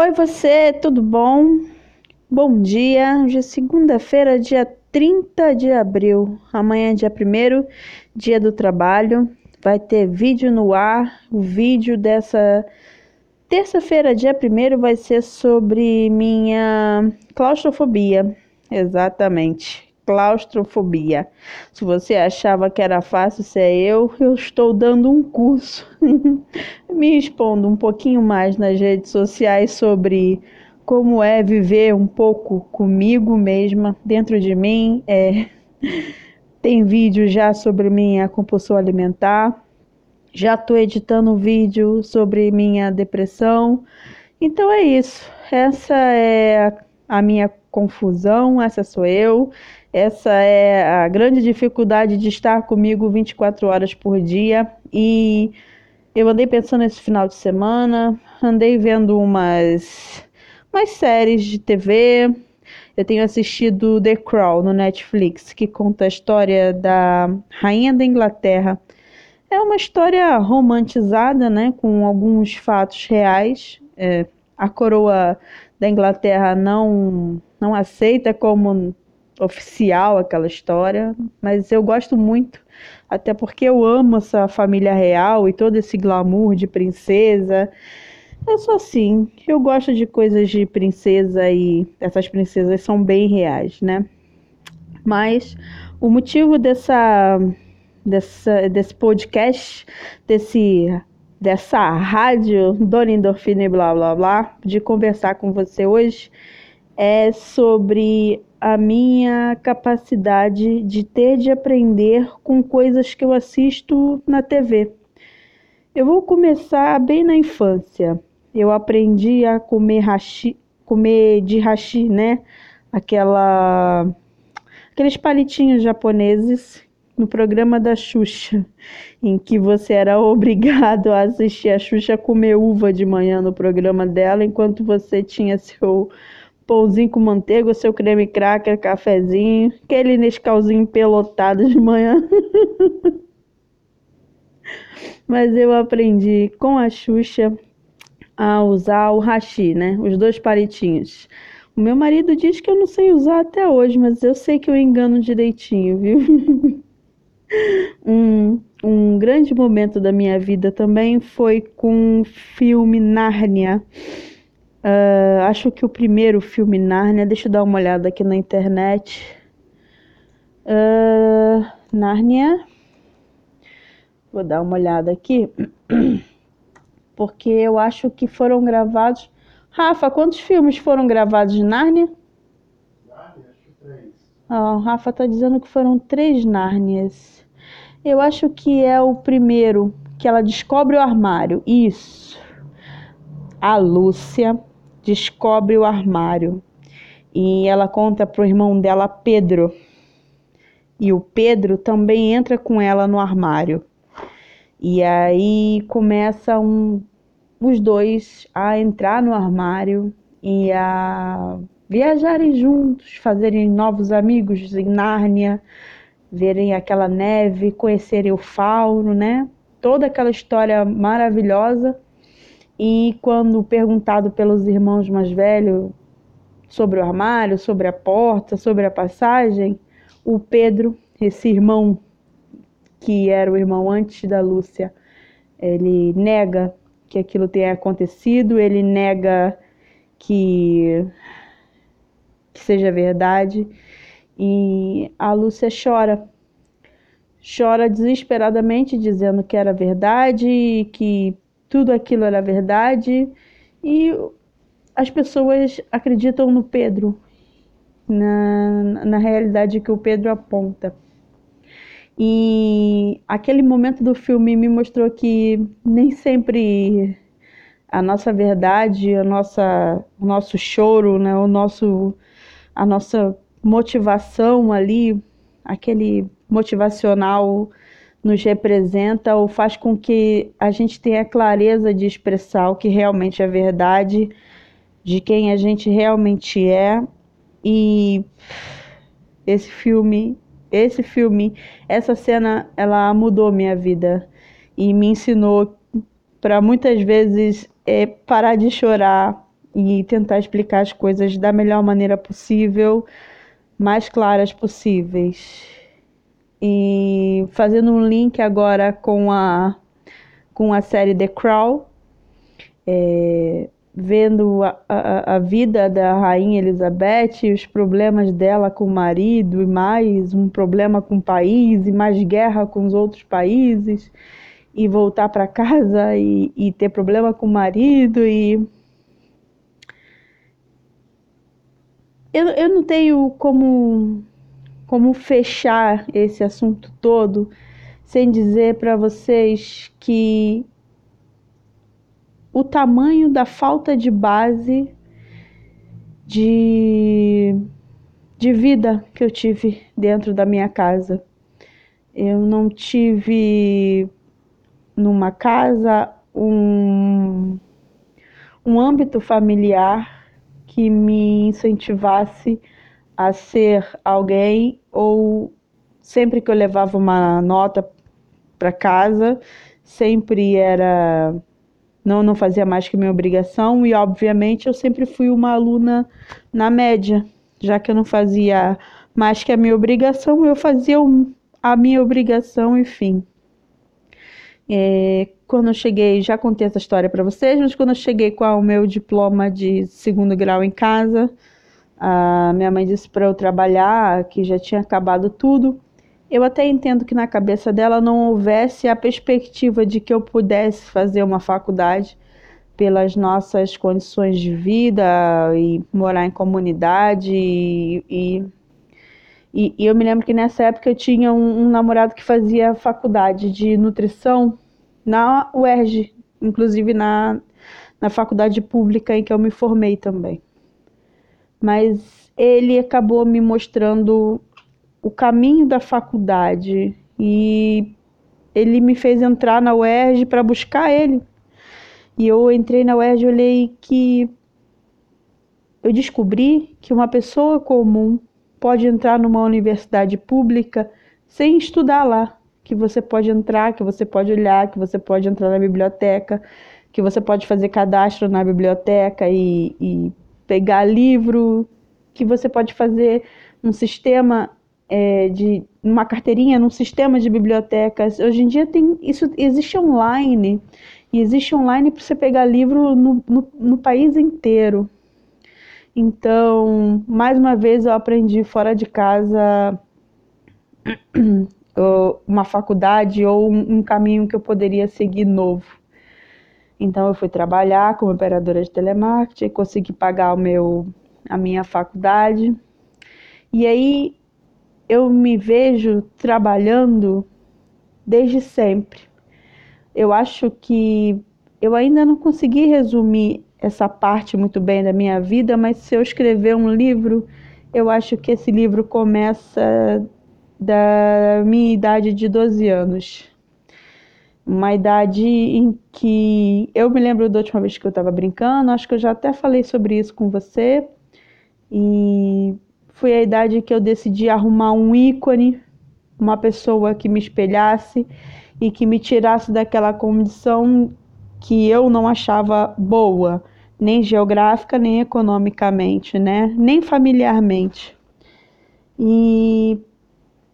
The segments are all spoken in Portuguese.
Oi, você, tudo bom? Bom dia. Hoje é segunda-feira, dia 30 de abril. Amanhã, dia 1 dia do trabalho. Vai ter vídeo no ar. O vídeo dessa terça-feira, dia 1 vai ser sobre minha claustrofobia. Exatamente claustrofobia. Se você achava que era fácil ser eu, eu estou dando um curso. Me expondo um pouquinho mais nas redes sociais sobre como é viver um pouco comigo mesma, dentro de mim. É... Tem vídeo já sobre minha compulsão alimentar. Já estou editando um vídeo sobre minha depressão. Então é isso. Essa é a, a minha confusão, essa sou eu. Essa é a grande dificuldade de estar comigo 24 horas por dia. E eu andei pensando esse final de semana, andei vendo umas, umas séries de TV. Eu tenho assistido The Crown no Netflix, que conta a história da Rainha da Inglaterra. É uma história romantizada, né, com alguns fatos reais. É, a coroa da Inglaterra não, não aceita como oficial aquela história, mas eu gosto muito, até porque eu amo essa família real e todo esse glamour de princesa. Eu sou assim, eu gosto de coisas de princesa e essas princesas são bem reais, né? Mas o motivo dessa, dessa desse podcast, desse dessa rádio Dona Endorfina e blá blá blá, de conversar com você hoje é sobre a minha capacidade de ter de aprender com coisas que eu assisto na TV. Eu vou começar bem na infância. Eu aprendi a comer hashi, comer de hashi, né? Aquela aqueles palitinhos japoneses no programa da Xuxa, em que você era obrigado a assistir a Xuxa comer uva de manhã no programa dela, enquanto você tinha seu pãozinho com manteiga, seu creme cracker, cafezinho, aquele Nescauzinho pelotado de manhã. Mas eu aprendi com a Xuxa a usar o hashi, né? Os dois palitinhos. O meu marido diz que eu não sei usar até hoje, mas eu sei que eu engano direitinho, viu? um, um grande momento da minha vida também foi com o filme Nárnia. Uh, acho que o primeiro filme Nárnia, deixa eu dar uma olhada aqui na internet. Uh, Nárnia. Vou dar uma olhada aqui. Porque eu acho que foram gravados. Rafa, quantos filmes foram gravados de Nárnia? Nárnia, acho que três. Ah, o Rafa tá dizendo que foram três Nárnias. Eu acho que é o primeiro, que ela descobre o armário. Isso. A Lúcia descobre o armário e ela conta para o irmão dela, Pedro. E o Pedro também entra com ela no armário. E aí começam os dois a entrar no armário e a viajarem juntos, fazerem novos amigos em Nárnia, verem aquela neve, conhecerem o fauno, né? Toda aquela história maravilhosa e quando perguntado pelos irmãos mais velhos sobre o armário, sobre a porta, sobre a passagem, o Pedro, esse irmão que era o irmão antes da Lúcia, ele nega que aquilo tenha acontecido, ele nega que, que seja verdade e a Lúcia chora. Chora desesperadamente, dizendo que era verdade e que tudo aquilo era verdade e as pessoas acreditam no Pedro, na, na realidade que o Pedro aponta. E aquele momento do filme me mostrou que nem sempre a nossa verdade, a nossa, o nosso choro, né, o nosso, a nossa motivação ali, aquele motivacional nos representa ou faz com que a gente tenha clareza de expressar o que realmente é verdade, de quem a gente realmente é. E esse filme, esse filme, essa cena, ela mudou minha vida e me ensinou para muitas vezes é, parar de chorar e tentar explicar as coisas da melhor maneira possível, mais claras possíveis. E fazendo um link agora com a, com a série The Crown, é, vendo a, a, a, vida da rainha Elizabeth, os problemas dela com o marido, e mais um problema com o país, e mais guerra com os outros países, e voltar para casa e, e ter problema com o marido, e. Eu, eu não tenho como, como fechar esse assunto todo sem dizer para vocês que o tamanho da falta de base de, de vida que eu tive dentro da minha casa. Eu não tive numa casa um, um âmbito familiar que me incentivasse a ser alguém ou sempre que eu levava uma nota para casa, sempre era não, não fazia mais que minha obrigação e, obviamente, eu sempre fui uma aluna na média, já que eu não fazia mais que a minha obrigação, eu fazia a minha obrigação, enfim. É, quando eu cheguei, já contei essa história para vocês, mas quando eu cheguei com o meu diploma de segundo grau em casa, a minha mãe disse para eu trabalhar, que já tinha acabado tudo. Eu até entendo que na cabeça dela não houvesse a perspectiva de que eu pudesse fazer uma faculdade pelas nossas condições de vida e morar em comunidade e, e, e eu me lembro que nessa época eu tinha um, um, namorado que fazia faculdade de nutrição na UERJ, inclusive na, na faculdade pública em que eu me formei também. Mas ele acabou me mostrando o caminho da faculdade e ele me fez entrar na UERJ para buscar ele. E eu entrei na UERJ e olhei que eu descobri que uma pessoa comum pode entrar numa universidade pública sem estudar lá, que você pode entrar, que você pode olhar, que você pode entrar na biblioteca, que você pode fazer cadastro na biblioteca e, e pegar livro, que você pode fazer um sistema é, de uma carteirinha num sistema de bibliotecas. Hoje em dia tem isso existe online e existe online para você pegar livro no, no, no país inteiro. Então, mais uma vez eu aprendi fora de casa uma faculdade ou um caminho que eu poderia seguir novo. Então eu fui trabalhar como operadora de telemarketing, consegui pagar o meu a minha faculdade. E aí eu me vejo trabalhando desde sempre. Eu acho que eu ainda não consegui resumir essa parte muito bem da minha vida, mas se eu escrever um livro, eu acho que esse livro começa da minha idade de 12 anos. Uma idade em que eu me lembro da última vez que eu estava brincando, acho que eu já até falei sobre isso com você. E foi a idade que eu decidi arrumar um ícone, uma pessoa que me espelhasse e que me tirasse daquela condição que eu não achava boa, nem geográfica, nem economicamente, né? Nem familiarmente. E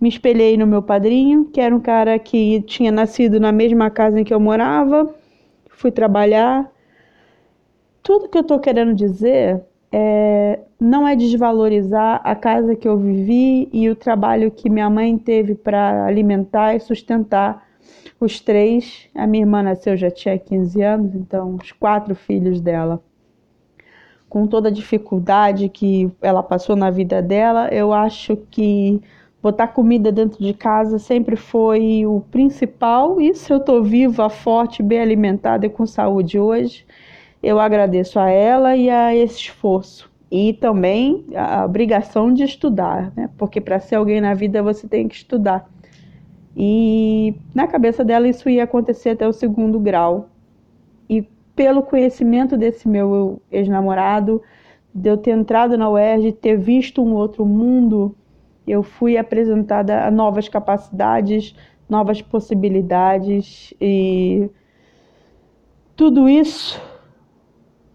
me espelhei no meu padrinho, que era um cara que tinha nascido na mesma casa em que eu morava. Fui trabalhar. Tudo que eu tô querendo dizer é, não é desvalorizar a casa que eu vivi e o trabalho que minha mãe teve para alimentar e sustentar os três. A minha irmã nasceu já tinha 15 anos, então os quatro filhos dela. Com toda a dificuldade que ela passou na vida dela, eu acho que botar comida dentro de casa sempre foi o principal. Isso eu estou viva, forte, bem alimentada e com saúde hoje eu agradeço a ela e a esse esforço. E também a obrigação de estudar, né? porque para ser alguém na vida você tem que estudar. E na cabeça dela isso ia acontecer até o segundo grau. E pelo conhecimento desse meu ex-namorado, de eu ter entrado na UERJ, ter visto um outro mundo, eu fui apresentada a novas capacidades, novas possibilidades e tudo isso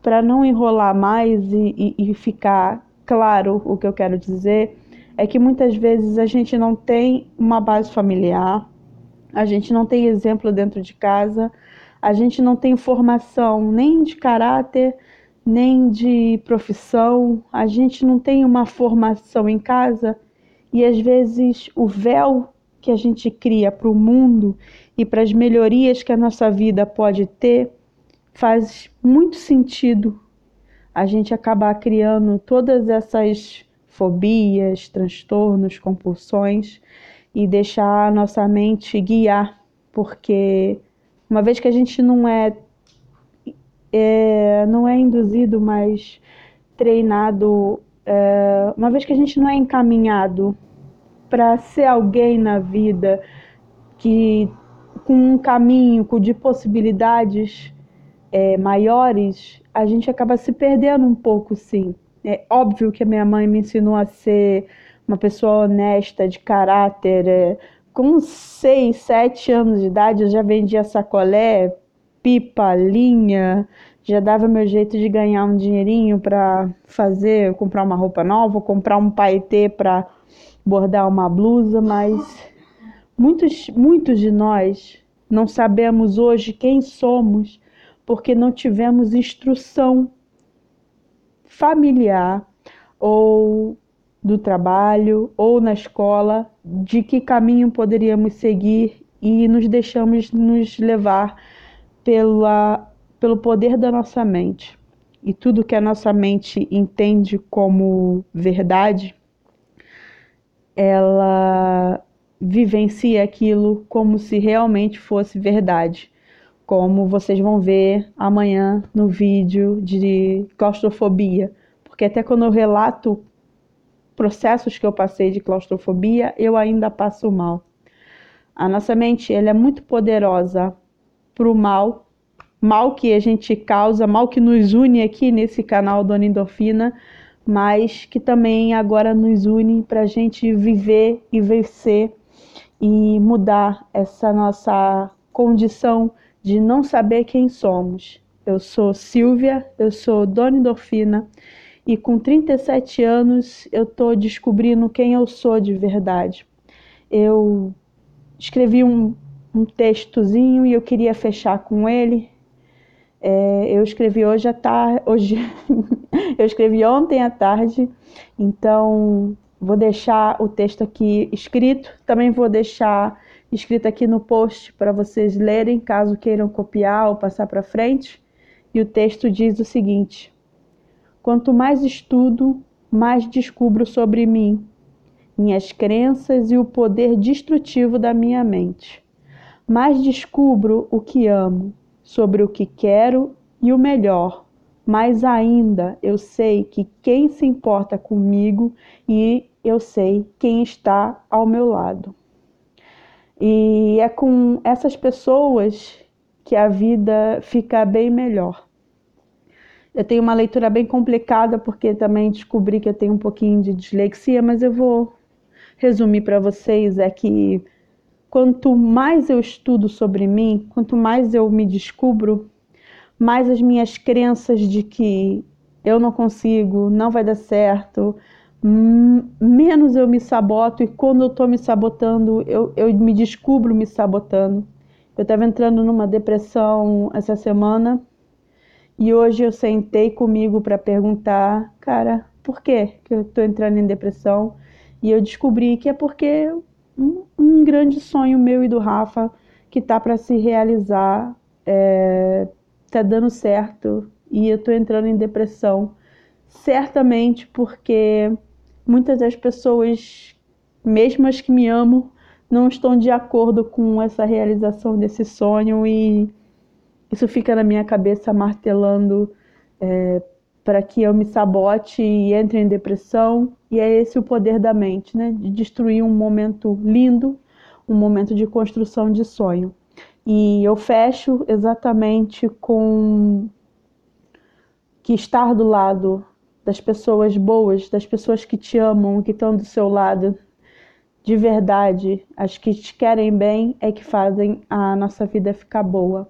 para não enrolar mais e, e, e ficar claro o que eu quero dizer, é que muitas vezes a gente não tem uma base familiar, a gente não tem exemplo dentro de casa, a gente não tem formação nem de caráter, nem de profissão, a gente não tem uma formação em casa e às vezes o véu que a gente cria para o mundo e para as melhorias que a nossa vida pode ter faz muito sentido a gente acabar criando todas essas fobias, transtornos, compulsões e deixar a nossa mente guiar, porque uma vez que a gente não é, é não é induzido, mas treinado, é, uma vez que a gente não é encaminhado para ser alguém na vida que com um caminho de possibilidades é, maiores, a gente acaba se perdendo um pouco, sim. É óbvio que a minha mãe me ensinou a ser uma pessoa honesta, de caráter. É, com seis, sete anos de idade, eu já vendia sacolé, pipa, linha, já dava meu jeito de ganhar um dinheirinho para fazer, comprar uma roupa nova, comprar um paetê para bordar uma blusa, mas muitos, muitos de nós não sabemos hoje quem somos porque não tivemos instrução familiar ou do trabalho ou na escola de que caminho poderíamos seguir e nos deixamos nos levar pela, pelo poder da nossa mente. E tudo que a nossa mente entende como verdade, ela vivencia aquilo como se realmente fosse verdade. Como vocês vão ver amanhã no vídeo de claustrofobia. Porque até quando eu relato processos que eu passei de claustrofobia, eu ainda passo mal. A nossa mente ela é muito poderosa para o mal, mal que a gente causa, mal que nos une aqui nesse canal Dona Endorfina, mas que também agora nos une para a gente viver e vencer e mudar essa nossa condição de não saber quem somos. Eu sou Silvia, eu sou Dona Endorfina e com 37 anos eu estou descobrindo quem eu sou de verdade. Eu escrevi um, um textozinho e eu queria fechar com ele. É, eu escrevi hoje à tarde, hoje eu escrevi ontem à tarde, então vou deixar o texto aqui escrito. Também vou deixar escrito aqui no post para vocês lerem, caso queiram copiar ou passar para frente. E o texto diz o seguinte: Quanto mais estudo, mais descubro sobre mim, minhas crenças e o poder destrutivo da minha mente. Mais descubro o que amo, sobre o que quero e o melhor. Mais ainda eu sei que quem se importa comigo e eu sei quem está ao meu lado. E é com essas pessoas que a vida fica bem melhor. Eu tenho uma leitura bem complicada porque também descobri que eu tenho um pouquinho de dislexia, mas eu vou resumir para vocês é que quanto mais eu estudo sobre mim, quanto mais eu me descubro, mais as minhas crenças de que eu não consigo, não vai dar certo, menos eu me saboto e quando eu estou me sabotando, eu, eu me descubro me sabotando. Eu estava entrando numa depressão essa semana e hoje eu sentei comigo para perguntar, cara, por que eu estou entrando em depressão? E eu descobri que é porque um, um grande sonho meu e do Rafa que tá para se realizar é, tá dando certo e eu estou entrando em depressão. Certamente porque muitas das pessoas, mesmo as que me amam, não estão de acordo com essa realização desse sonho e isso fica na minha cabeça martelando é, para que eu me sabote e entre em depressão. E é esse o poder da mente, né? De destruir um momento lindo, um momento de construção de sonho. E eu fecho exatamente com que estar do lado das pessoas boas, das pessoas que te amam, que estão do seu lado, de verdade, as que te querem bem, é que fazem a nossa vida ficar boa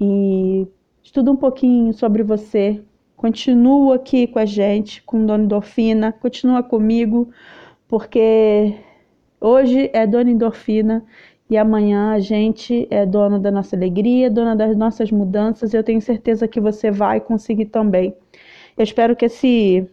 e estuda um pouquinho sobre você, Continua aqui com a gente, com Dona Endorfina, continua comigo, porque hoje é Dona Endorfina e amanhã a gente é dona da nossa alegria, dona das nossas mudanças. Eu tenho certeza que você vai conseguir também. Eu espero que esse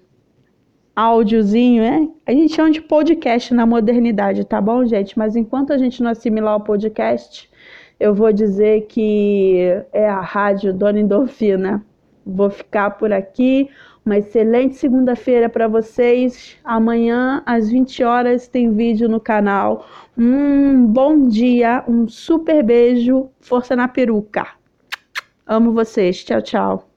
áudiozinho, né? A gente chama de podcast na modernidade, tá bom, gente? Mas enquanto a gente não assimilar o podcast, eu vou dizer que é a rádio Dona Endorfina. Vou ficar por aqui. Uma excelente segunda-feira para vocês. Amanhã, às 20 horas, tem vídeo no canal. Um bom dia, um super beijo. Força na peruca. Amo vocês. Tchau, tchau.